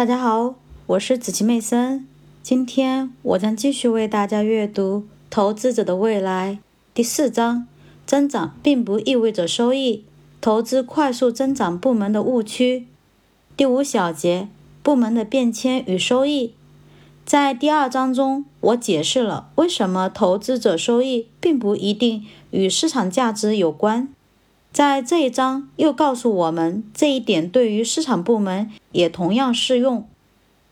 大家好，我是子琪妹森。今天我将继续为大家阅读《投资者的未来》第四章：增长并不意味着收益。投资快速增长部门的误区。第五小节：部门的变迁与收益。在第二章中，我解释了为什么投资者收益并不一定与市场价值有关。在这一章又告诉我们，这一点对于市场部门也同样适用。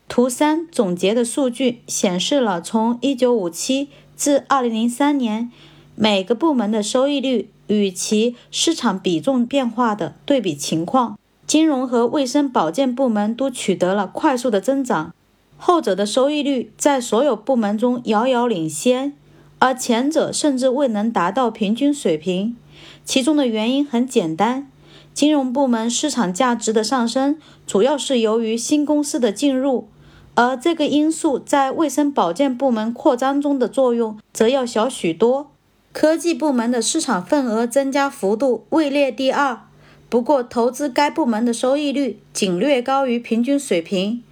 图三总结的数据显示了从1957至2003年每个部门的收益率与其市场比重变化的对比情况。金融和卫生保健部门都取得了快速的增长。后者的收益率在所有部门中遥遥领先，而前者甚至未能达到平均水平。其中的原因很简单：金融部门市场价值的上升主要是由于新公司的进入，而这个因素在卫生保健部门扩张中的作用则要小许多。科技部门的市场份额增加幅度位列第二，不过投资该部门的收益率仅略高于平均水平。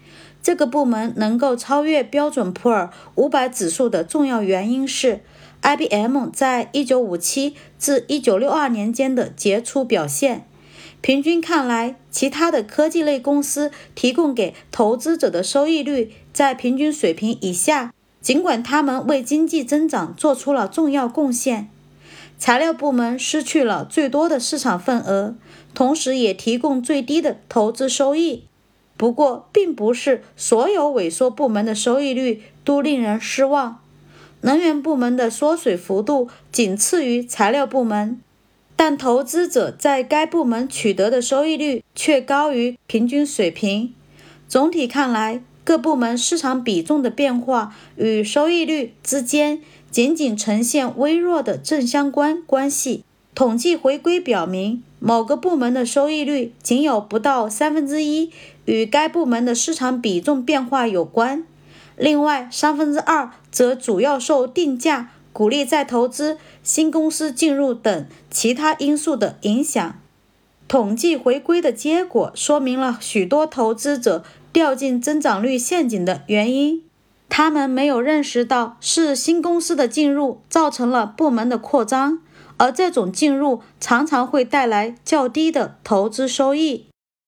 这个部门能够超越标准普尔五百指数的重要原因是 IBM 在1957至1962年间的杰出表现。平均看来，其他的科技类公司提供给投资者的收益率在平均水平以下，尽管他们为经济增长做出了重要贡献。材料部门失去了最多的市场份额，同时也提供最低的投资收益。不过，并不是所有萎缩部门的收益率都令人失望。能源部门的缩水幅度仅次于材料部门，但投资者在该部门取得的收益率却高于平均水平。总体看来，各部门市场比重的变化与收益率之间仅仅呈现微弱的正相关关系。统计回归表明，某个部门的收益率仅有不到三分之一与该部门的市场比重变化有关，另外三分之二则主要受定价、鼓励再投资、新公司进入等其他因素的影响。统计回归的结果说明了许多投资者掉进增长率陷阱的原因，他们没有认识到是新公司的进入造成了部门的扩张。而这种进入常常会带来较低的投资收益。